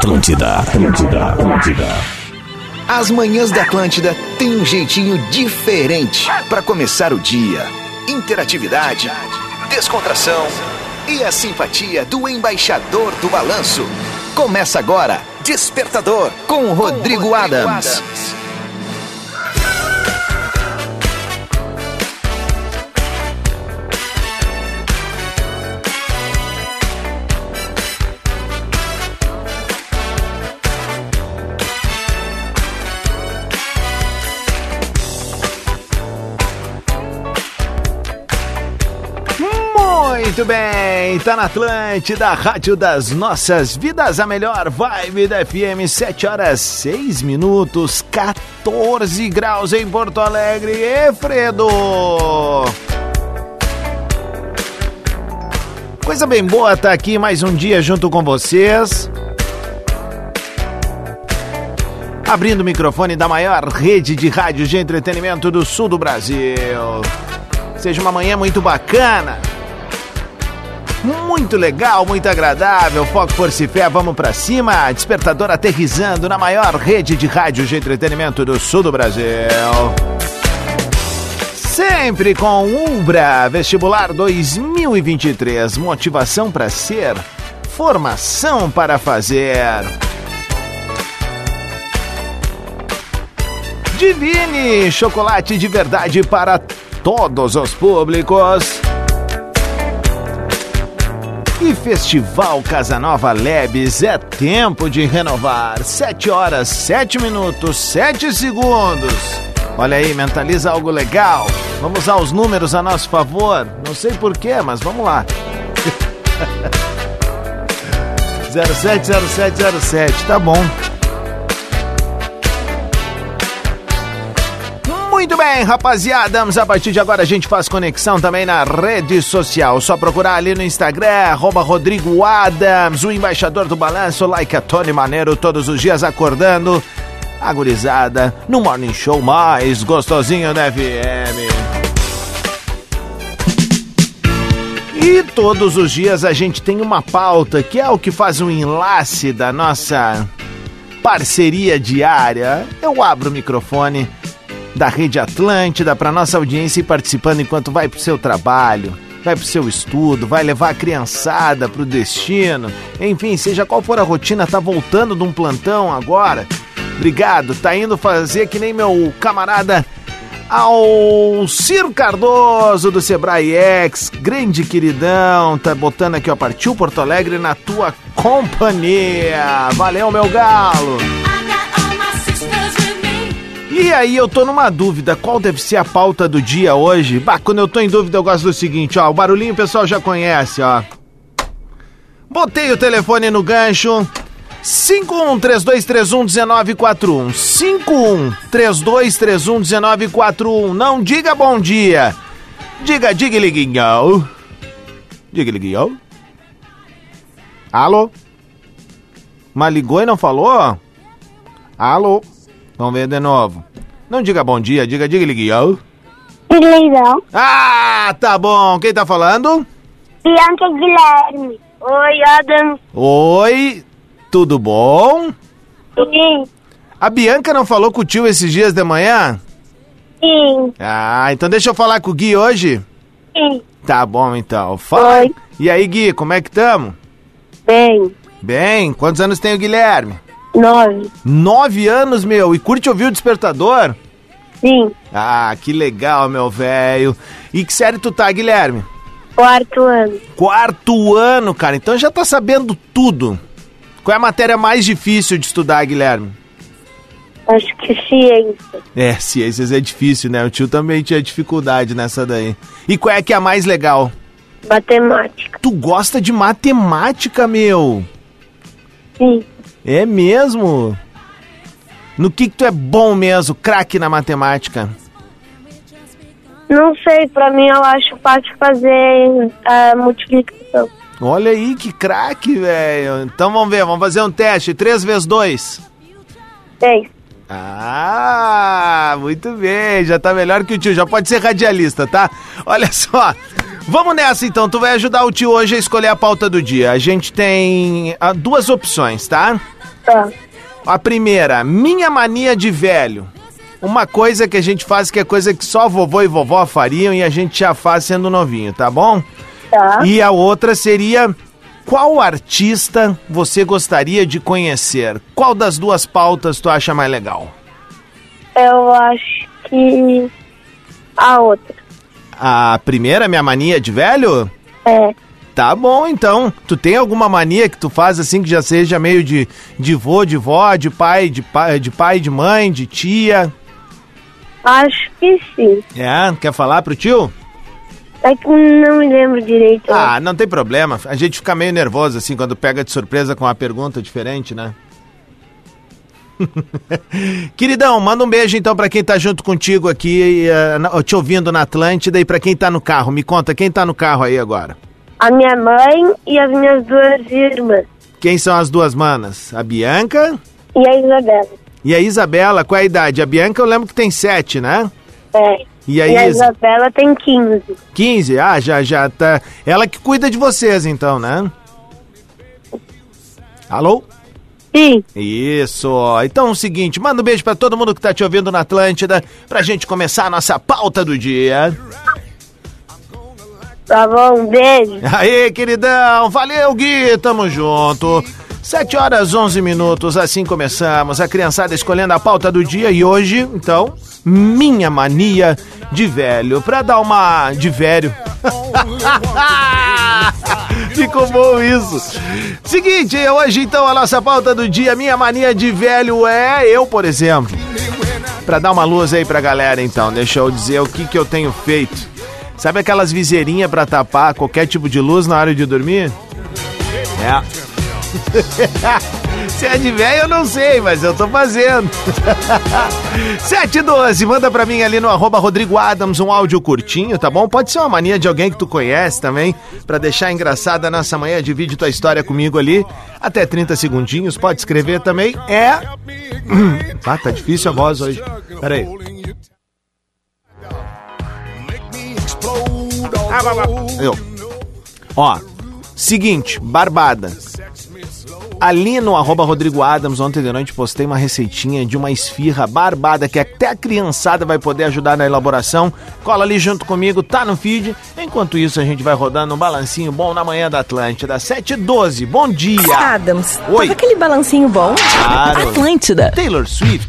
Atlântida, Atlântida, Atlântida. As manhãs da Atlântida têm um jeitinho diferente para começar o dia. Interatividade, descontração e a simpatia do embaixador do balanço. Começa agora, Despertador, com o Rodrigo, Rodrigo Adams. Adams. Muito bem, tá na Atlântida, Rádio das Nossas Vidas, a melhor vibe da FM, 7 horas 6 minutos, 14 graus em Porto Alegre. E Fredo! Coisa bem boa tá aqui mais um dia junto com vocês. Abrindo o microfone da maior rede de rádio de entretenimento do sul do Brasil. Seja uma manhã muito bacana muito legal, muito agradável. Foco, força e fé, vamos pra cima. Despertador aterrizando na maior rede de rádio de entretenimento do sul do Brasil. Sempre com Umbra, vestibular 2023. Motivação para ser, formação para fazer. Divine, chocolate de verdade para todos os públicos. E Festival Casanova Lebes é tempo de renovar. 7 horas, 7 minutos, 7 segundos. Olha aí, mentaliza algo legal. Vamos usar os números a nosso favor. Não sei porquê, mas vamos lá. 070707, tá bom. Muito bem, rapaziada. A partir de agora a gente faz conexão também na rede social. Só procurar ali no Instagram, arroba Rodrigo Adams, o embaixador do balanço, like a Tony Maneiro, todos os dias acordando. Agorizada, no Morning Show mais gostosinho da FM. E todos os dias a gente tem uma pauta que é o que faz o enlace da nossa parceria diária. Eu abro o microfone da Rede Atlântida para nossa audiência e participando enquanto vai para o seu trabalho, vai para o seu estudo, vai levar a criançada para o destino. Enfim, seja qual for a rotina, tá voltando de um plantão agora. Obrigado, tá indo fazer que nem meu camarada ao Ciro Cardoso do Sebrae X, grande queridão, tá botando aqui, ó, partiu Porto Alegre na tua companhia. Valeu, meu galo. E aí eu tô numa dúvida, qual deve ser a pauta do dia hoje? Bah, quando eu tô em dúvida eu gosto do seguinte, ó, o barulhinho o pessoal já conhece, ó. Botei o telefone no gancho. 5132311941. 5132311941. Não diga bom dia. Diga, diga, liguinho. Diga, liguinho. Alô? Mas ligou e não falou? Alô? Vamos ver de novo. Não diga bom dia, diga diga liguião. Leilão. Ah, tá bom. Quem tá falando? Bianca Guilherme. Oi, Adam. Oi, tudo bom? Sim. A Bianca não falou com o tio esses dias de manhã? Sim. Ah, então deixa eu falar com o Gui hoje? Sim. Tá bom, então. Fala. Oi. E aí, Gui, como é que tamo? Bem. Bem, quantos anos tem o Guilherme? Nove. Nove anos, meu, e curte ouvir o Despertador? Sim. Ah, que legal, meu velho. E que série tu tá, Guilherme? Quarto ano. Quarto ano, cara, então já tá sabendo tudo. Qual é a matéria mais difícil de estudar, Guilherme? Acho que ciência. É, ciências é difícil, né? O tio também tinha dificuldade nessa daí. E qual é que é a mais legal? Matemática. Tu gosta de matemática, meu? Sim. É mesmo? No que, que tu é bom mesmo, craque na matemática? Não sei, pra mim eu acho fácil fazer a multiplicação. Olha aí que craque, velho. Então vamos ver, vamos fazer um teste. 3 vezes 2. 6. Ah, muito bem. Já tá melhor que o tio. Já pode ser radialista, tá? Olha só. Vamos nessa então. Tu vai ajudar o tio hoje a escolher a pauta do dia. A gente tem ah, duas opções, tá? Tá. A primeira, minha mania de velho. Uma coisa que a gente faz que é coisa que só vovô e vovó fariam e a gente já faz sendo novinho, tá bom? Tá. E a outra seria qual artista você gostaria de conhecer? Qual das duas pautas tu acha mais legal? Eu acho que a outra. A primeira, minha mania de velho? É. Tá bom, então. Tu tem alguma mania que tu faz assim que já seja meio de, de vô, de vó, de pai, de pai, de pai, de mãe, de tia? Acho que sim. É, quer falar pro tio? É que não me lembro direito. Ah, não tem problema. A gente fica meio nervoso assim quando pega de surpresa com uma pergunta diferente, né? Queridão, manda um beijo então pra quem tá junto contigo aqui, eh, te ouvindo na Atlântida e pra quem tá no carro. Me conta, quem tá no carro aí agora? A minha mãe e as minhas duas irmãs. Quem são as duas manas? A Bianca E a Isabela. e a Isabela. Qual é a idade? A Bianca eu lembro que tem sete, né? É. E a E a Isa? Isabela tem 15. 15? Ah, já, já tá. Ela que cuida de vocês então, né? Alô? Sim. Isso. Então é o seguinte, manda um beijo pra todo mundo que tá te ouvindo na Atlântida, pra gente começar a nossa pauta do dia. Tá bom, um beijo. Aê, queridão, valeu, Gui, tamo junto. 7 horas 11 minutos, assim começamos. A criançada escolhendo a pauta do dia e hoje, então, minha mania de velho. Pra dar uma de velho. Ficou bom isso. Seguinte, hoje então a nossa pauta do dia, minha mania de velho é eu, por exemplo. Pra dar uma luz aí pra galera então, deixa eu dizer o que que eu tenho feito. Sabe aquelas viseirinhas pra tapar qualquer tipo de luz na hora de dormir? É. Se é de velho, eu não sei, mas eu tô fazendo. 712, manda pra mim ali no arroba Rodrigo Adams um áudio curtinho, tá bom? Pode ser uma mania de alguém que tu conhece também, pra deixar engraçada a nossa manhã. Divide tua história comigo ali, até 30 segundinhos. Pode escrever também. É. Ah, tá difícil a voz hoje. Pera aí. Ah. Eu. Ó, seguinte, barbada. Ali no arroba Rodrigo Adams, ontem de noite postei uma receitinha de uma esfirra barbada que até a criançada vai poder ajudar na elaboração. Cola ali junto comigo, tá no feed. Enquanto isso, a gente vai rodando um balancinho bom na manhã da Atlântida. 7h12, bom dia! Adams, Oi. tava aquele balancinho bom? Claro. Atlântida. Taylor Swift.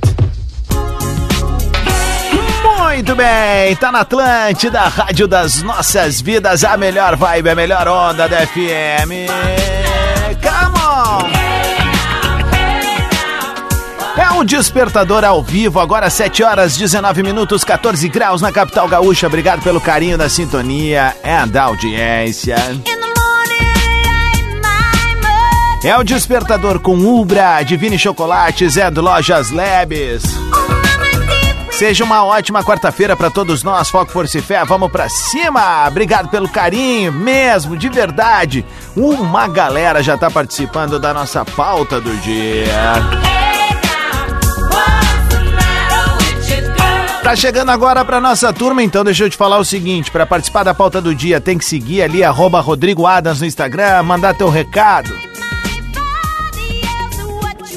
Muito bem, tá na Atlântida, rádio das nossas vidas, a melhor vibe, a melhor onda da FM. Come on! É um despertador ao vivo, agora 7 horas 19 minutos, 14 graus na capital gaúcha. Obrigado pelo carinho da sintonia e da audiência. É o despertador com Ubra, Divine Chocolates, é do Lojas Labs. Seja uma ótima quarta-feira para todos nós, Foco, Força e Fé. Vamos pra cima! Obrigado pelo carinho, mesmo, de verdade. Uma galera já tá participando da nossa pauta do dia. Tá chegando agora pra nossa turma, então deixa eu te falar o seguinte, para participar da pauta do dia tem que seguir ali arroba Rodrigo Adams no Instagram, mandar teu recado.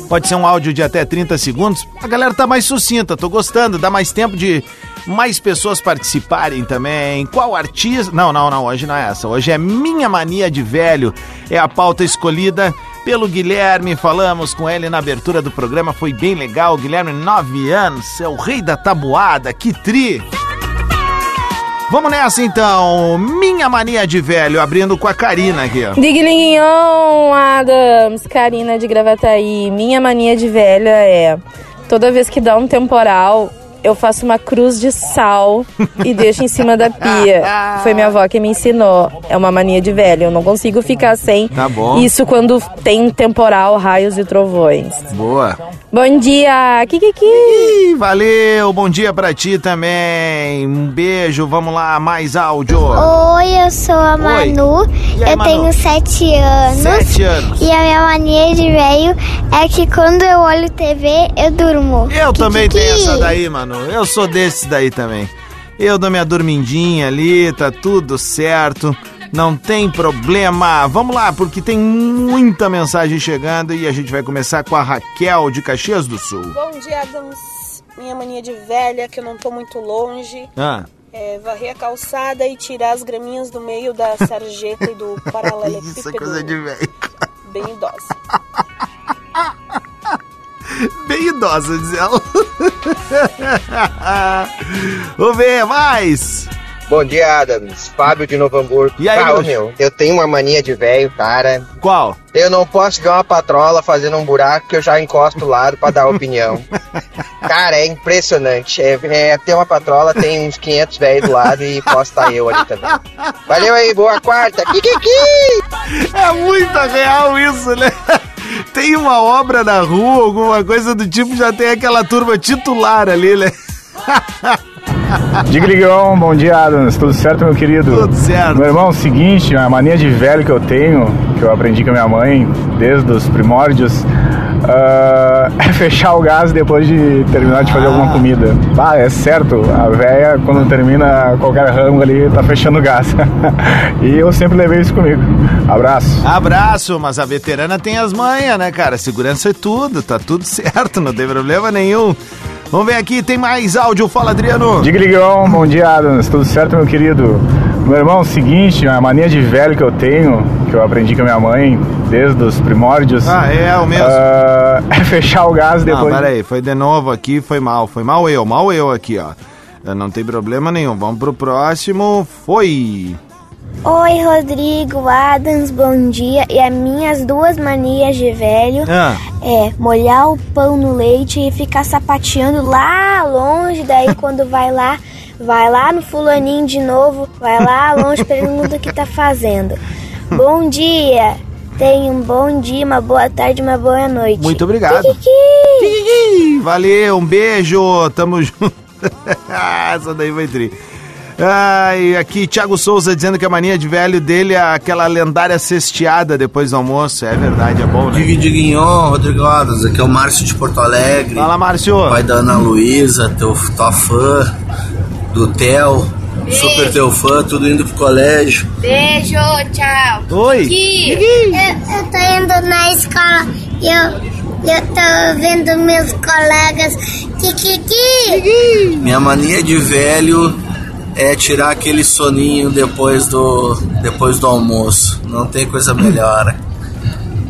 Pode ser um áudio de até 30 segundos. A galera tá mais sucinta, tô gostando, dá mais tempo de mais pessoas participarem também. Qual artista? Não, não, não, hoje não é essa. Hoje é Minha Mania de Velho. É a pauta escolhida pelo Guilherme. Falamos com ele na abertura do programa, foi bem legal. Guilherme, nove anos, é o rei da tabuada, que tri! Vamos nessa então. Minha Mania de Velho, abrindo com a Karina aqui, ó. Diglinhon, Adams, Karina de Gravataí. Minha mania de velha é toda vez que dá um temporal, eu faço uma cruz de sal e deixo em cima da pia. Foi minha avó que me ensinou. É uma mania de velha. Eu não consigo ficar sem Tá bom. isso quando tem temporal, raios e trovões. Boa. Bom dia, Kikiki. Ih, valeu, bom dia pra ti também. Um beijo, vamos lá, mais áudio. Oi, eu sou a Manu, aí, eu Manu? tenho sete anos. Sete anos. E a minha mania de velho é que quando eu olho TV, eu durmo. Eu também Kikiki. tenho essa daí, mano. Eu sou desse daí também. Eu dou minha dormindinha ali, tá tudo certo. Não tem problema. Vamos lá, porque tem muita mensagem chegando e a gente vai começar com a Raquel de Caxias do Sul. Bom dia, Adams. Minha mania de velha, que eu não tô muito longe, Ah, é varrer a calçada e tirar as graminhas do meio da sarjeta e do paralelepípedo. isso é coisa de velho. Bem idosa. Bem idosa, diz ela. Vamos ver, mais. Bom dia, Adams. Fábio de Novo Hamburgo. E aí, ah, meu, eu tenho uma mania de velho, cara. Qual? Eu não posso ver uma patrola fazendo um buraco que eu já encosto do lado pra dar opinião. cara, é impressionante. É, é, tem uma patrola, tem uns 500 velhos do lado e posso estar eu ali também. Valeu aí, boa quarta. Kikiki! É muito real isso, né? Tem uma obra na rua, alguma coisa do tipo, já tem aquela turma titular ali, né? Diga Ligão, bom dia Adams, tudo certo meu querido? Tudo certo. Meu irmão, seguinte, a mania de velho que eu tenho, que eu aprendi com a minha mãe desde os primórdios, ah, é fechar o gás depois de terminar de fazer alguma comida. Ah, é certo, a velha quando termina qualquer rango ali tá fechando o gás. e eu sempre levei isso comigo. Abraço. Abraço, mas a veterana tem as manhas, né, cara? Segurança é tudo, tá tudo certo, não tem problema nenhum. Vamos ver aqui, tem mais áudio, fala Adriano. Diga Ligão, bom dia Adams, tudo certo meu querido? Meu irmão, seguinte, a mania de velho que eu tenho, que eu aprendi com a minha mãe desde os primórdios, Ah, é o mesmo. ah, é fechar o gás Não, depois. peraí, foi de novo aqui, foi mal, foi mal eu, mal eu aqui, ó. Não tem problema nenhum, vamos pro próximo, foi... Oi, Rodrigo, Adams, bom dia. E as minhas duas manias de velho Ah, é molhar o pão no leite e ficar sapateando lá longe. Daí quando vai lá, vai lá no fulaninho de novo, vai lá longe, pergunta o que tá fazendo. Bom dia. Tenha um bom dia, uma boa tarde, uma boa noite. muito obrigado. Kiki. Valeu, um beijo, tamo junto. Essa daí foi tri. Ai, aqui, Thiago Souza dizendo que a mania de velho dele é aquela lendária cesteada depois do almoço. É verdade, é bom, né? Digue Diguinhon, Rodrigo Adams, aqui é o Márcio de Porto Alegre, Fala, Márcio. pai da Ana Luísa, teu, tua fã, do Theo, super teu fã, tudo indo pro colégio. Beijo, tchau. Oi. Eu, eu tô indo na escola e eu, eu tô vendo meus colegas. Kikiki! Minha mania de velho é tirar aquele soninho depois do, depois do almoço. Não tem coisa melhor.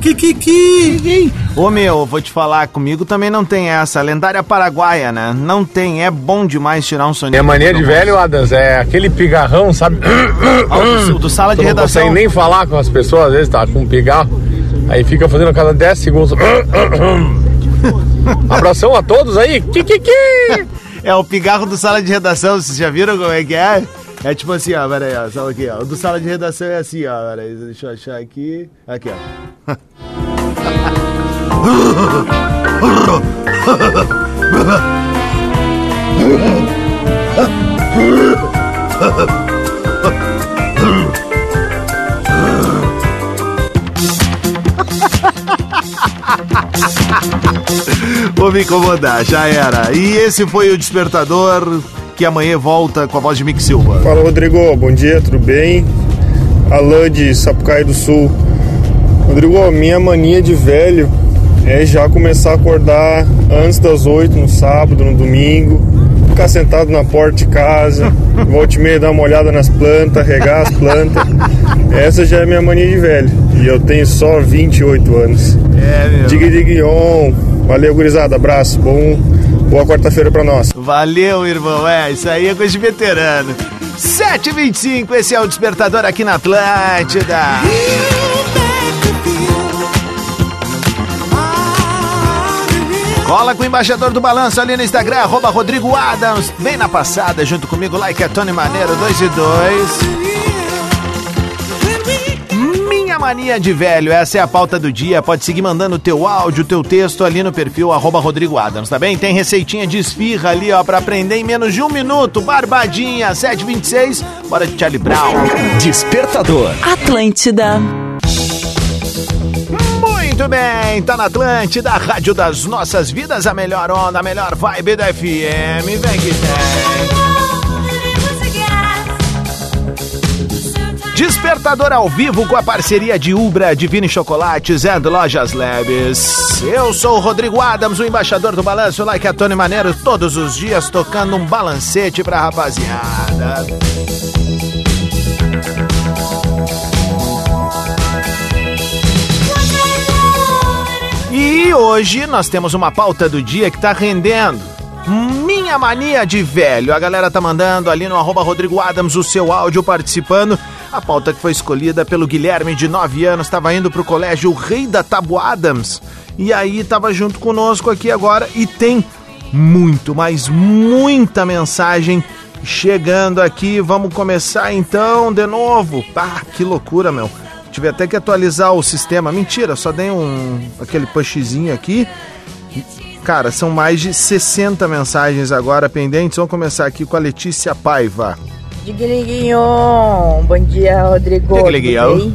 Kikiki! Ô meu, vou te falar, comigo também não tem essa. Lendária paraguaia, né? Não tem, é bom demais tirar um soninho. Minha mania de velho, Adams, é aquele pigarrão, sabe? O do, do sala de Tu não redação. consegue nem falar com as pessoas, às vezes tá com um pigarro. Aí fica fazendo a cada 10 segundos. Abração a todos aí. Kikiki! É o pigarro do sala de redação, vocês já viram como é que é? É tipo assim, ó, peraí, ó, só aqui, ó. O do sala de redação é assim, ó, peraí, deixa eu achar aqui. Aqui, ó. Vou me incomodar, já era. E esse foi o despertador que amanhã volta com a voz de Mick Silva. Fala Rodrigo, bom dia, tudo bem? Alain de Sapucaí do Sul. Rodrigo, minha mania de velho é já começar a acordar antes das 8 no sábado, no domingo, ficar sentado na porta de casa, volta e meia dar uma olhada nas plantas, regar as plantas. Essa já é minha mania de velho. E eu tenho só 28 anos. É, meu. Diga Diguion. Valeu, gurizada. Abraço. Bom, boa quarta-feira pra nós. Valeu, irmão. É, isso aí é coisa de veterano. 7h25, esse é o despertador aqui na Atlântida. Cola com o embaixador do balanço ali no Instagram, arroba Rodrigo Adams. Vem na passada junto comigo, like é Tony Maneiro 2 e 2. Minha mania de velho, essa é a pauta do dia. Pode seguir mandando o teu áudio, teu texto ali no perfil arroba Rodrigo Adams, tá bem? Tem receitinha de esfirra ali, ó, pra aprender em menos de um minuto. Barbadinha, 726. Bora de Charlie Brown. Despertador. Atlântida. Muito bem, tá na Atlântida, rádio das nossas vidas, a melhor onda, a melhor vibe da FM. Vem que. Despertador ao vivo com a parceria de Ubra, Divine Chocolates e Lojas Labs. Eu sou o Rodrigo Adams, o embaixador do balanço, like a Tony Maneiro, todos os dias tocando um balancete pra rapaziada. Hoje nós temos uma pauta do dia que tá rendendo. Minha mania de velho. A galera tá mandando ali no arroba Rodrigo Adams o seu áudio participando. A pauta que foi escolhida pelo Guilherme, de 9 anos, estava indo pro colégio Rei da Tabu Adams. E aí tava junto conosco aqui agora e tem muito, mas muita mensagem chegando aqui. Vamos começar então de novo. Ah, que loucura, meu. Tive até que atualizar o sistema. Mentira, só dei um aquele pushzinho aqui. Cara, são mais de 60 mensagens agora pendentes. Vamos começar aqui com a Letícia Paiva. Digliguinho! Bom dia, Rodrigo. Digliguinho.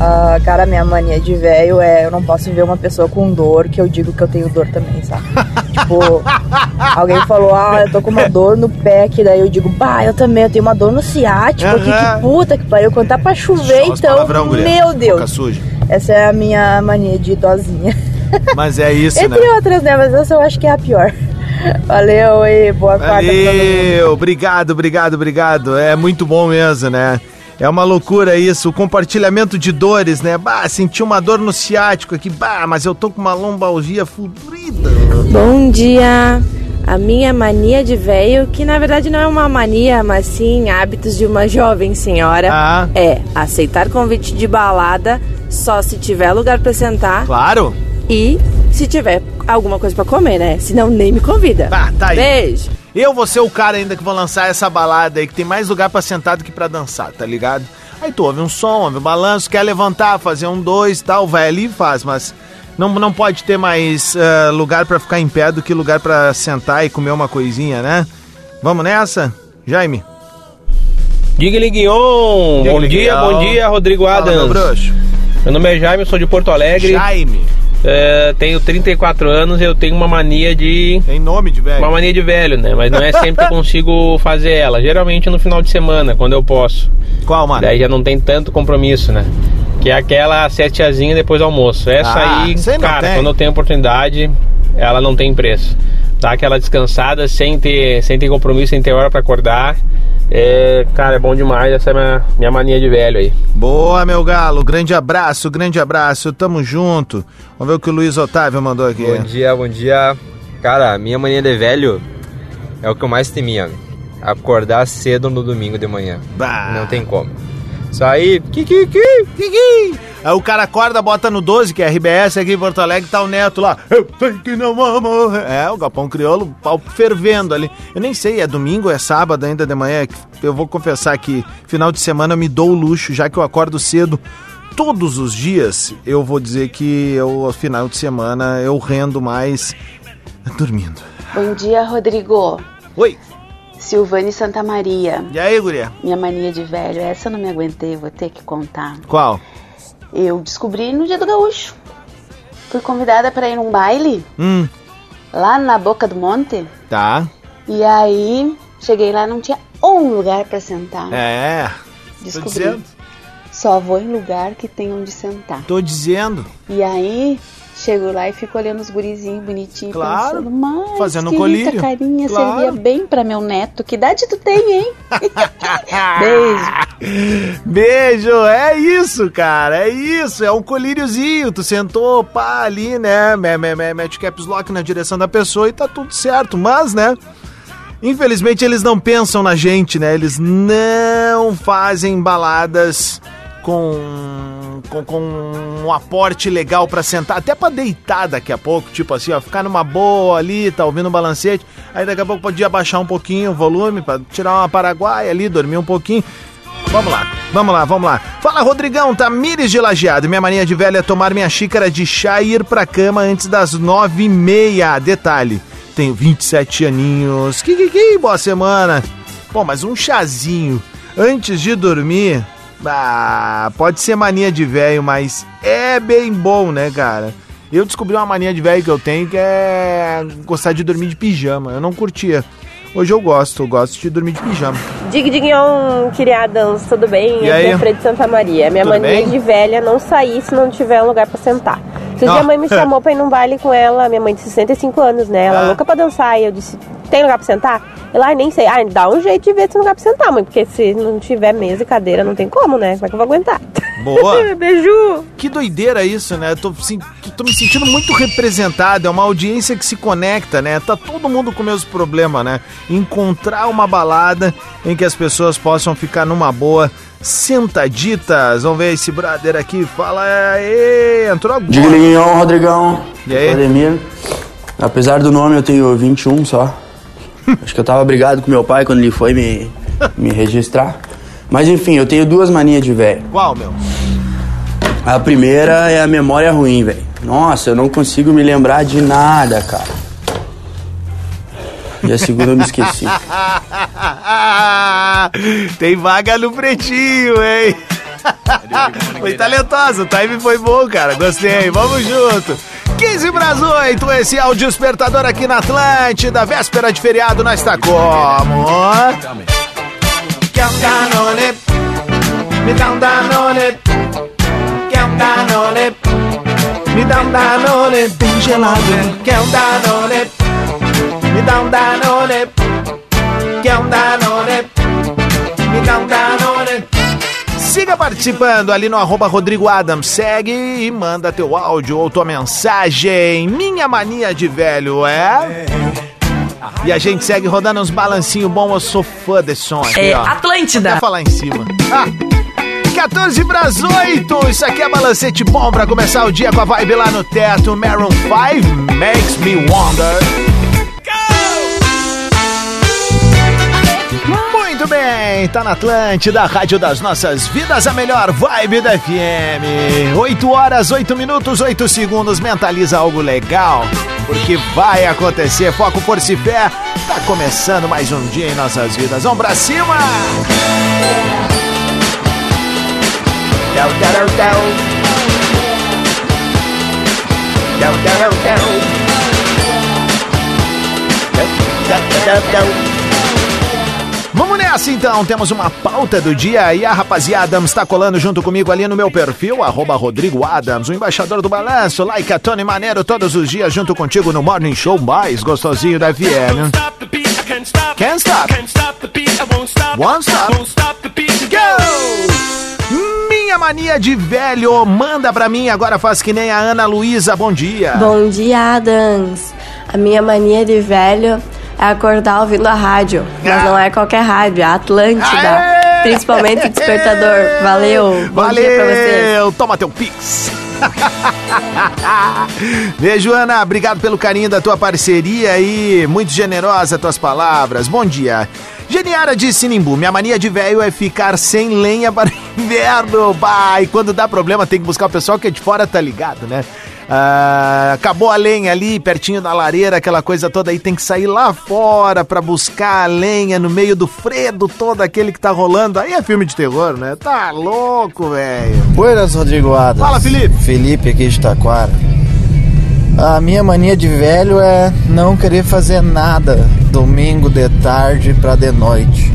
Uh, cara, minha mania de velho é eu não posso ver uma pessoa com dor que eu digo que eu tenho dor também, sabe? tipo, alguém falou, ah, eu tô com uma dor no pé, que daí eu digo, bah, eu também, eu tenho uma dor no ciático aqui, que puta que pariu, quando tá pra chover, Só então, palavrão, meu Boca Deus. Essa é a minha mania de idosinha. Mas é isso, né? Entre outras, né? Mas essa eu acho que é a pior. Valeu e boa mundo. Valeu, obrigado, obrigado, obrigado. É muito bom mesmo, né? É uma loucura isso, o compartilhamento de dores, né? Bah, senti uma dor no ciático aqui, bah, mas eu tô com uma lombalgia fudida. Bom dia! A minha mania de velho, que na verdade não é uma mania, mas sim hábitos de uma jovem senhora, Ah. é aceitar convite de balada só se tiver lugar pra sentar Claro. e se tiver alguma coisa pra comer, né? Senão nem me convida. Ah, tá aí. Beijo! Eu vou ser o cara ainda que vou lançar essa balada aí, que tem mais lugar pra sentar do que pra dançar, tá ligado? Aí tu ouve um som, ouve um balanço, quer levantar, fazer um dois e tal, vai ali e faz, mas não, não pode ter mais eh, lugar pra ficar em pé do que lugar pra sentar e comer uma coisinha, né? Vamos nessa? Jaime? Digliguion! Bom dia, bom dia, Rodrigo Fala, meu Adams. Meu nome é Jaime, eu sou de Porto Alegre. Jaime. É, tenho 34 anos e eu tenho uma mania de. Tem nome de velho? Uma mania de velho, né? Mas não é sempre que eu consigo fazer ela. Geralmente no final de semana, quando eu posso. Qual, mano? Daí já não tem tanto compromisso, né? Que é aquela setiazinha depois do almoço. Essa Ah, aí, cara, tem. quando eu tenho oportunidade, ela não tem preço. Dá aquela descansada sem ter, sem ter compromisso, sem ter hora pra acordar. É, cara, é bom demais. Essa é a minha, minha mania de velho aí. Boa, meu galo. Grande abraço, grande abraço. Tamo junto. Vamos ver o que o Luiz Otávio mandou aqui. Bom dia, bom dia. Cara, minha mania de velho é o que eu mais temia. Acordar cedo no domingo de manhã. Bah. Não tem como. Isso aí, Kiki, kiki. Aí o cara acorda, bota no 12, que é RBS aqui em Porto Alegre, tá o Neto lá. Eu sei que não amo. É, o Galpão Crioulo, pau fervendo ali. Eu nem sei, é domingo, é sábado ainda de manhã. Eu vou confessar que final de semana eu me dou o luxo, já que eu acordo cedo. Todos os dias eu vou dizer que eu, ao final de semana, eu rendo mais dormindo. Bom dia, Rodrigo. Oi. Silvane Santa Maria. E aí, guria? Minha mania de velho, essa eu não me aguentei, vou ter que contar. Qual? Eu descobri no dia do gaúcho. Fui convidada para ir num baile Hum, lá na Boca do Monte. tá. E aí cheguei lá, não tinha um lugar para sentar. É. Tô Descobri. dizendo. Só vou em lugar que tem onde sentar. Tô dizendo. E aí chego lá e fico olhando os gurizinhos bonitinhos, Claro, pensando, mas fazendo colírio. linda carinha, Claro. servia bem para meu neto. Que idade tu tem, hein? Beijo. Beijo, é isso, cara, é isso, é um colíriozinho, tu sentou, pá, ali, né, me- me- me- mete caps lock na direção da pessoa e tá tudo certo, mas, né, infelizmente eles não pensam na gente, né, eles não fazem baladas com, com, com um aporte legal pra sentar, até pra deitar daqui a pouco, tipo assim, ó, ficar numa boa ali, tá ouvindo um balancete, aí daqui a pouco podia abaixar um pouquinho o volume pra tirar uma paraguaia ali, dormir um pouquinho. Vamos lá, vamos lá, vamos lá. Fala, Rodrigão, Tamires de Lajeado. Minha mania de velho é tomar minha xícara de chá e ir pra cama antes das nove e meia. Detalhe, tenho 27 aninhos. Que, que, que, boa semana. Pô, mas um chazinho antes de dormir, ah, pode ser mania de velho, mas é bem bom, né, cara? Eu descobri uma mania de velho que eu tenho que é gostar de dormir de pijama. Eu não curtia. Hoje eu gosto, eu gosto de dormir de pijama. Dig Dignon, criadas, tudo bem? E Aqui aí? é Fred Santa Maria. Minha Tudo mania bem? de velha é não sair se não tiver um lugar pra sentar. Esse Ah. dia a mãe me chamou pra ir num baile com ela, minha mãe de 65 anos, né? Ela Ah. louca pra dançar. E eu disse, tem lugar pra sentar? Ela, ai, nem sei. Ai, dá um jeito de ver se tem lugar pra sentar, mãe. Porque se não tiver mesa e cadeira, não tem como, né? Como é que eu vou aguentar? Boa. Beijo. Que doideira isso, né? Tô, sim- tô me sentindo muito representado. É uma audiência que se conecta, né? Tá todo mundo com o mesmo problema, né? Encontrar uma balada em que as pessoas possam ficar numa boa, sentaditas. Vamos ver esse brother aqui. Fala aí, entrou agora. Diglinhão, Rodrigão. E aí? Ademir. Apesar do nome, eu tenho 21 só. Acho que eu tava brigado com meu pai quando ele foi me, me registrar. Mas enfim, eu tenho duas manias de velho. Qual, meu? A primeira é a memória ruim, velho. Nossa, eu não consigo me lembrar de nada, cara. E a segunda eu me esqueci. Tem vaga no pretinho, hein? foi talentosa, o time foi bom, cara. Gostei, vamos junto. 15 para as 8, esse é o Despertador aqui na Atlântida. Véspera de feriado, nós tá como? Quer um Danone? Me dá um Danone. Quer um Danone? Me dá um Danone bem gelado. Quer um Danone? Me dá um Danone. Quer um Danone? Me dá um Danone. Siga participando ali no arroba Rodrigo Adams. Segue e manda teu áudio ou tua mensagem. Minha mania de velho é. E a gente segue rodando uns balancinhos bons. Eu sou fã desse som aqui, É ó. Atlântida. Até falar em cima. Ah, 14 para as 8. Isso aqui é balancete bom pra começar o dia com a vibe lá no teto. Maroon 5 makes me wonder. Bem, tá na Atlântida, Rádio das Nossas Vidas, a melhor vibe da FM. 8 horas, 8 minutos, 8 segundos, mentaliza algo legal, porque vai acontecer. Foco, força e fé, tá começando mais um dia em nossas vidas. Vamos pra cima! Deu. Vamos nessa então, temos uma pauta do dia e a rapaziada está colando junto comigo ali no meu perfil, arroba Rodrigo Adams, o embaixador do balanço, like a Tony Maneiro todos os dias junto contigo no Morning Show mais gostosinho da FM. Can't stop, won't stop, go! Minha mania de velho, manda pra mim, agora faz que nem a Ana Luísa, bom dia. Bom dia, Adams. A minha mania de velho é acordar ouvindo a rádio. Mas não é qualquer rádio, é a Atlântida. Principalmente o despertador. Valeu. Bom Valeu, dia pra vocês. toma teu pix. Beijo, Ana. Obrigado pelo carinho da tua parceria aí. Muito generosa tuas palavras. Bom dia. Geniara de Sinimbu, minha mania de velho é ficar sem lenha para inverno. Bah, e quando dá problema tem que buscar o pessoal que é de fora, tá ligado, né? Ah, acabou a lenha ali, pertinho da lareira, aquela coisa toda aí, tem que sair lá fora pra buscar a lenha no meio do fredo todo aquele que tá rolando. Aí é filme de terror, né? Tá louco, velho. Buenas, Rodrigo Adams. Fala, Felipe. Felipe aqui de Taquara. A minha mania de velho é não querer fazer nada domingo de tarde pra de noite.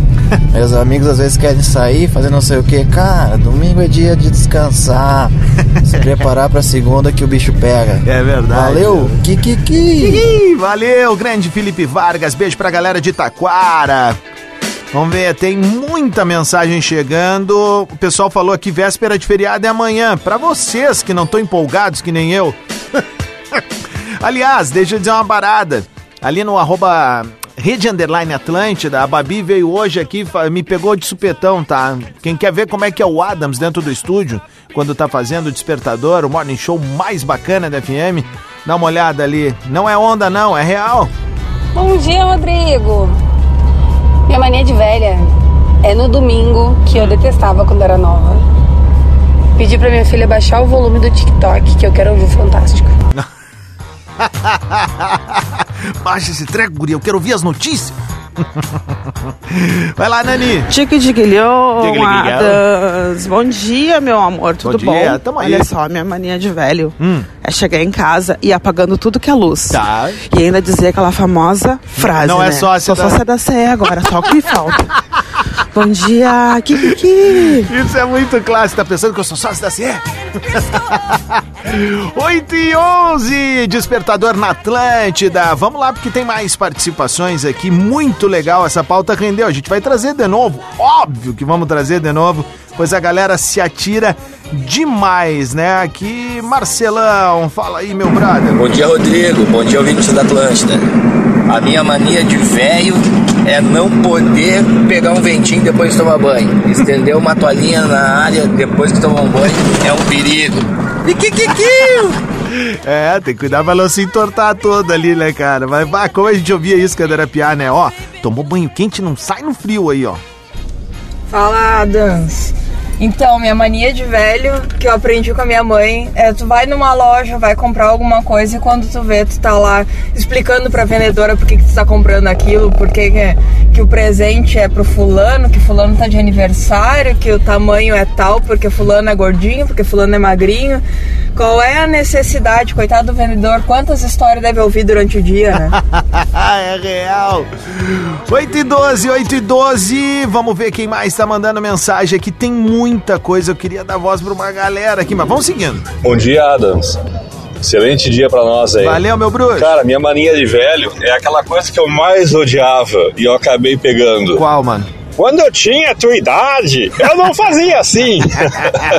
Meus amigos às vezes querem sair, fazer não sei o que. Cara, domingo é dia de descansar. Se preparar pra segunda que o bicho pega. É verdade. Valeu, Kikiki. Valeu, grande Felipe Vargas. Beijo pra galera de Taquara. Vamos ver, tem muita mensagem chegando. O pessoal falou aqui, véspera de feriado é amanhã. Pra vocês que não estão empolgados, que nem eu. Aliás, deixa eu dizer uma parada. Ali no arroba Rede Underline Atlântida, a Babi veio hoje aqui, me pegou de supetão, tá? Quem quer ver como é que é o Adams dentro do estúdio, quando tá fazendo o despertador, o morning show mais bacana da FM, dá uma olhada ali. Não é onda, não, é real. Bom dia, Rodrigo. Minha mania de velha é no domingo, que eu detestava quando era nova. Pedi pra minha filha baixar o volume do TikTok, que eu quero ouvir o Fantástico. Baixa esse treco, guri, eu quero ouvir as notícias. Vai lá, Nani. Tique Tique-ligue-ligue. Adams. Bom dia, meu amor, tudo Bom bom? dia, tamo aí. Olha só, minha mania de velho Hum. é chegar em casa e ir apagando tudo que é luz. Tá. E ainda dizer aquela famosa frase, Não é né? sócia Sou da- sócia da CE agora, só o que falta. Bom dia, Kiki. Isso é muito clássico. Tá pensando que eu sou sócio da CE? 8 e 11, Despertador na Atlântida. Vamos lá, porque tem mais participações aqui. Muito legal essa pauta rendeu. A gente vai trazer de novo. Óbvio que vamos trazer de novo, pois a galera se atira demais, né? Aqui, Marcelão, fala aí, meu brother. Bom dia, Rodrigo. Bom dia, ouvintes da Atlântida. A minha mania de velho é não poder pegar um ventinho depois de tomar banho. Estender uma toalhinha na área depois que tomar um banho é um perigo. É, tem que cuidar pra não se entortar todo ali, né, cara? Mas, bah, como a gente ouvia isso quando era piar, né? Ó, tomou banho quente, não sai no frio aí, ó. Fala, Adams. Então, minha mania de velho que eu aprendi com a minha mãe é tu vai numa loja, vai comprar alguma coisa e quando tu vê, tu tá lá explicando pra vendedora por que, tu tá comprando aquilo, por que, que, que o presente é pro fulano, que fulano tá de aniversário, que o tamanho é tal, porque fulano é gordinho, porque fulano é magrinho. Qual é a necessidade, coitado do vendedor, quantas histórias deve ouvir durante o dia, né? é real. 8 e 12, 8 e 12. Vamos ver quem mais tá mandando mensagem aqui. Tem muita coisa. Eu queria dar voz pra uma galera aqui, mas vamos seguindo. Bom dia, Adams. Excelente dia pra nós aí. Valeu, meu bruxo. Cara, minha mania de velho é aquela coisa que eu mais odiava e eu acabei pegando. Qual, mano? Quando eu tinha a tua idade, eu não fazia assim.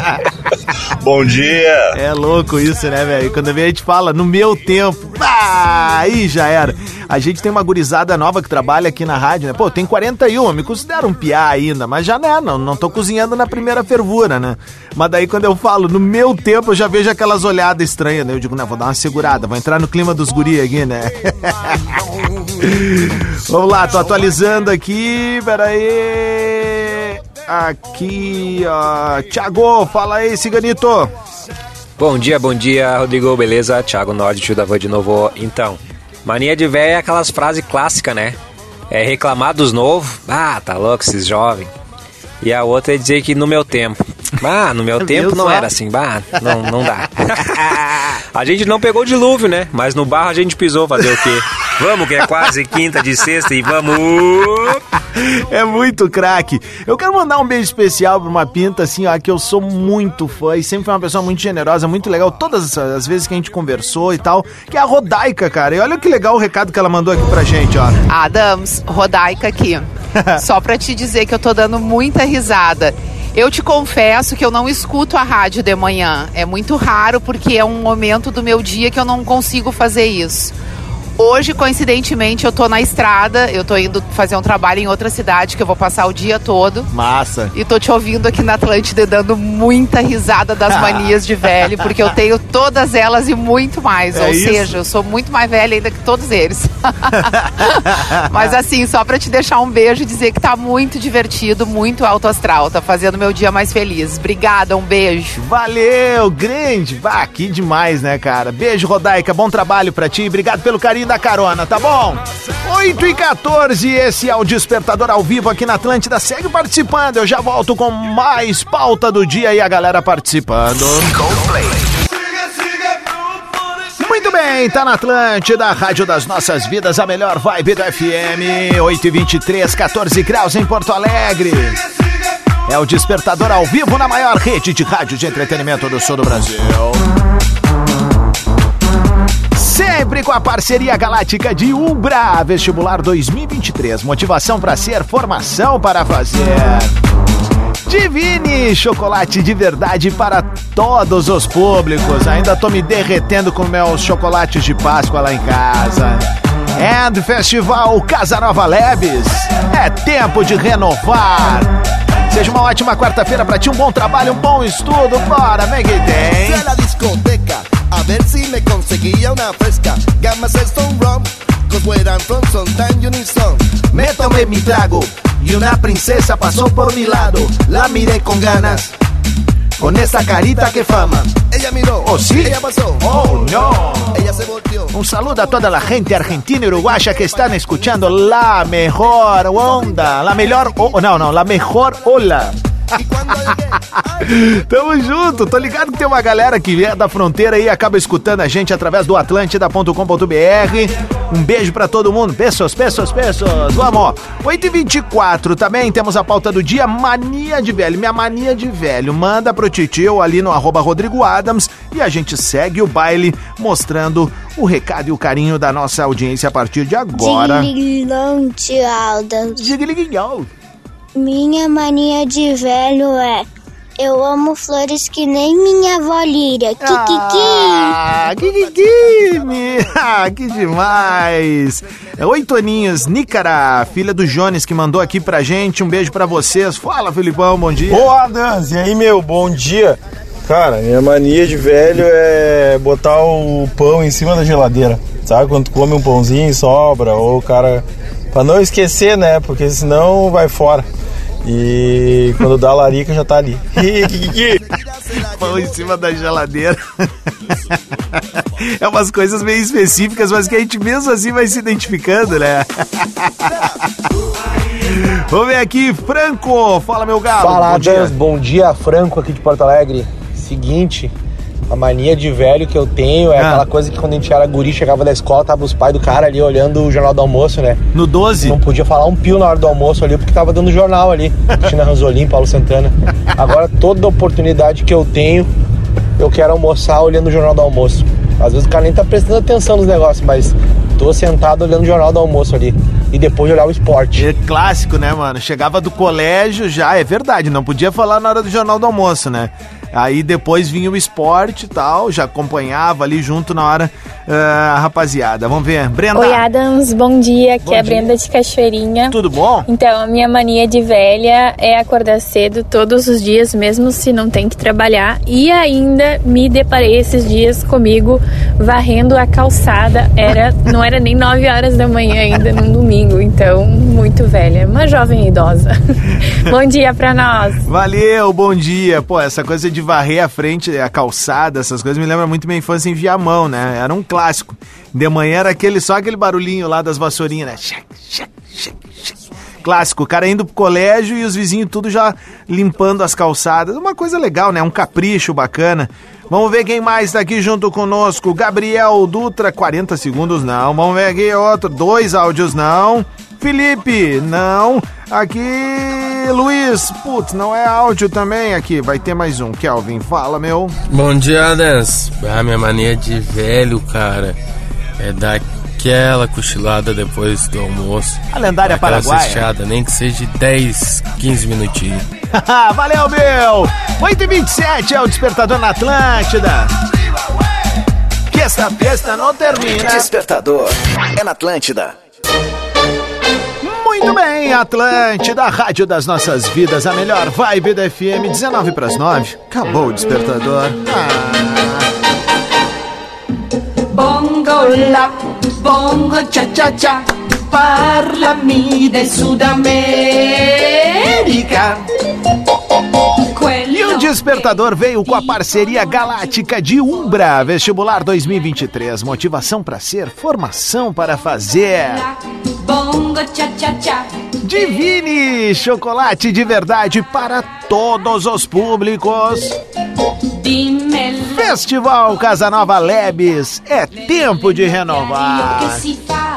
Bom dia. É louco isso, né, velho? Quando a gente fala no meu tempo, ah, aí já era. A gente tem uma gurizada nova que trabalha aqui na rádio, né? Pô, tem 41, me considero um piá ainda, mas já né, não, não tô cozinhando na primeira fervura, né? Mas daí quando eu falo no meu tempo, eu já vejo aquelas olhadas estranhas, né? Eu digo, né, vou dar uma segurada, vou entrar no clima dos guri aqui, né? Vamos lá, tô atualizando aqui, peraí. Aqui, ó. Thiago, fala aí, Ciganito. Bom dia, bom dia, Rodrigo, beleza? Thiago Nord, tio da Van de novo. Então, mania de véia é aquelas frases clássicas, né? É reclamar dos novos. Ah, tá louco esses jovens. E a outra é dizer que no meu tempo. Ah, no meu tempo não só? era assim. Bah, não, não dá. a gente não pegou dilúvio, né? Mas no barro a gente pisou fazer o quê? Vamos, que é quase quinta de sexta e vamos. É muito craque. Eu quero mandar um beijo especial pra uma pinta, assim, ó, que eu sou muito fã e sempre foi uma pessoa muito generosa, muito legal, todas as vezes que a gente conversou e tal, que é a Rodaica, cara. E olha que legal o recado que ela mandou aqui pra gente, ó. Adams, Rodaica aqui. Só pra te dizer que eu tô dando muita risada. Eu te confesso que eu não escuto a rádio de manhã. É muito raro porque é um momento do meu dia que eu não consigo fazer isso. Hoje, coincidentemente, eu tô na estrada, eu tô indo fazer um trabalho em outra cidade que eu vou passar o dia todo. Massa. E tô te ouvindo aqui na Atlântida dando muita risada das manias de velho, porque eu tenho todas elas e muito mais. É Ou isso. seja, eu sou muito mais velha ainda que todos eles. Mas assim, só pra te deixar um beijo e dizer que tá muito divertido, muito alto astral. Tá fazendo meu dia mais feliz. Obrigada, um beijo. Valeu, grande. Bah, que demais, né, cara? Beijo, Rodaica. Bom trabalho pra ti. Obrigado pelo carinho da carona, tá bom? 8 e 14, esse é o Despertador ao vivo aqui na Atlântida. Segue participando. Eu já volto com mais pauta do dia e a galera participando. Muito bem, tá na Atlântida, Rádio das Nossas Vidas, a melhor vibe do FM. 8 e 23, 14 graus em Porto Alegre. É o Despertador ao vivo na maior rede de rádio de entretenimento do sul do Brasil. Sempre com a parceria galáctica de Ubra, vestibular 2023. Motivação para ser, formação para fazer. Divine, chocolate de verdade para todos os públicos. Ainda tô me derretendo com meus chocolates de Páscoa lá em casa. And Festival Casa Nova Labs. É tempo de renovar. Seja uma ótima quarta-feira para ti, um bom trabalho, um bom estudo. Bora, vem que tem. A ver si me conseguía una fresca. Gamas Stone Rum, cause where I'm from unison. Me tomé mi trago y una princesa pasó por mi lado. La miré con ganas, con esa carita que fama. Ella miró, ¿Oh, sí? ella pasó. Oh, no. Ella se volteó. Un saludo a toda la gente argentina y uruguaya que están escuchando la mejor onda, la melhor, o não, não, la mejor ola. Tamo junto, tô ligado que tem uma galera que é da fronteira aí e acaba escutando a gente através do atlântida.com.br. Um beijo pra todo mundo. Pessoas, pessoas, pessoas. Vamos. 8h24 também temos a pauta do dia Mania de Velho. Minha mania de velho. Manda pro titio ali no arroba Rodrigo Adams e a gente segue o baile mostrando o recado e o carinho da nossa audiência a partir de agora. Diglilão, Alda. Diglilão. Minha mania de velho é. Eu amo flores que nem minha avó Líria. Kikiki! Ah, Kikiki! Ah, que demais! É oito aninhos, Nícara, filha do Jones, que mandou aqui pra gente. Um beijo pra vocês. Fala, Filipão, bom dia. Boa, Danz! E aí, meu, bom dia! Cara, minha mania de velho é botar o pão em cima da geladeira. Sabe quando tu come um pãozinho e sobra? Ou o cara. Pra não esquecer, né? Porque senão vai fora. E quando dá a larica já tá ali. Pão em cima da geladeira. É umas coisas meio específicas, mas que a gente mesmo assim vai se identificando, né? Vamos ver aqui, Franco. Fala, meu galo. Fala, Bom dia. Bom dia, Franco, aqui de Porto Alegre. Seguinte, a mania de velho que eu tenho Ah. é aquela coisa que quando a gente era guri, chegava da escola, tava os pais do cara ali olhando o jornal do almoço, né? No 12? Não podia falar um pio na hora do almoço ali, porque tava dando jornal ali. Cristina Ranzolin, Paulo Santana. Agora, toda oportunidade que eu tenho, eu quero almoçar olhando o jornal do almoço. Às vezes o cara nem tá prestando atenção nos negócios, mas tô sentado olhando o jornal do almoço ali. E depois de olhar o esporte. É clássico, né, mano? Chegava do colégio já, é verdade, não podia falar na hora do Jornal do Almoço, né? Aí depois vinha o esporte e tal, já acompanhava ali junto na hora ah, a rapaziada. Vamos ver, Brenda. Oi, Adams, bom dia. Aqui Bom é a. Brenda de Cachoeirinha. Tudo bom? Então, a minha mania de velha é acordar cedo todos os dias, mesmo se não tem que trabalhar. E ainda me deparei esses dias comigo varrendo a calçada. Era, não era nem 9 horas da manhã ainda, num domingo. Então, muito velha. Uma jovem idosa. bom dia pra nós. Valeu, bom dia. Pô, essa coisa de varrer a frente, a calçada, essas coisas me lembra muito minha infância em Viamão, né? Era um clássico. De manhã era aquele, só aquele barulhinho lá das vassourinhas, né? Clássico, o cara indo pro colégio e os vizinhos tudo já limpando as calçadas. Uma coisa legal, né? Um capricho bacana. Vamos ver quem mais tá aqui junto conosco. Gabriel Dutra, 40 segundos não. Vamos ver aqui outro. Dois áudios não. Felipe, não. Aqui, Luiz, putz, não é áudio também aqui. Vai ter mais um. Kelvin, fala, meu. Bom dia, Adams. Ah, minha mania de velho, cara, é dar aquela cochilada depois do almoço. A lendária paraguaia. cesteada, nem que seja de 10, 15 minutinhos. Valeu, meu! 8h27 é o Despertador na Atlântida. Que esta festa não termina. Despertador é na Atlântida. Bem, Atlântida, a rádio das nossas vidas, a melhor vibe da FM, 19 para as 9. Acabou o Despertador. Bongo la, bongo cha cha cha, parlami de Sudamérica. E o Despertador veio com a parceria galáctica de Umbra, vestibular 2023. Motivação para ser, formação para fazer. Divine, chocolate de verdade para todos os públicos. Festival Casanova Lebes, é tempo de renovar.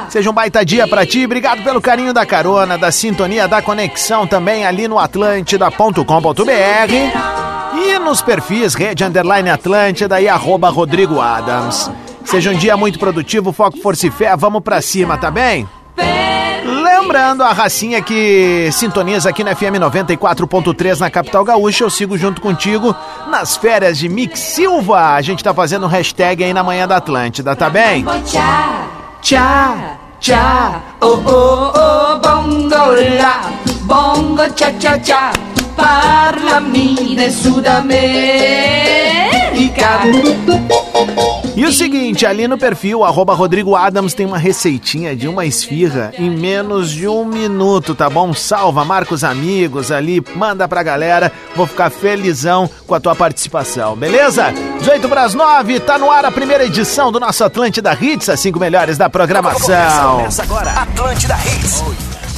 Seja um baita dia pra ti, obrigado pelo carinho da carona, da sintonia, da conexão também ali no atlântida.com.br e nos perfis Rede Underline Atlântida e arroba Rodrigo Adams. Seja um dia muito produtivo, foco, força e fé, vamos pra cima, tá bem? Lembrando a racinha que sintoniza aqui na FM 94.3 na capital gaúcha, eu sigo junto contigo nas férias de Mix Silva. A gente tá fazendo hashtag aí na manhã da Atlântida, tá bem? Cha, cha, cha. Oh, oh, oh, bongo bongo cha cha cha, parlami de Sudamérica. E o seguinte, ali no perfil, arroba Rodrigo Adams, tem uma receitinha de uma esfirra em menos de um minuto, tá bom? Salva, marca os amigos ali, manda pra galera. Vou ficar felizão com a tua participação, beleza? 18 para as 9, tá no ar a primeira edição do nosso Atlântida Hits, as cinco melhores da programação. Começa agora, Atlântida Hits.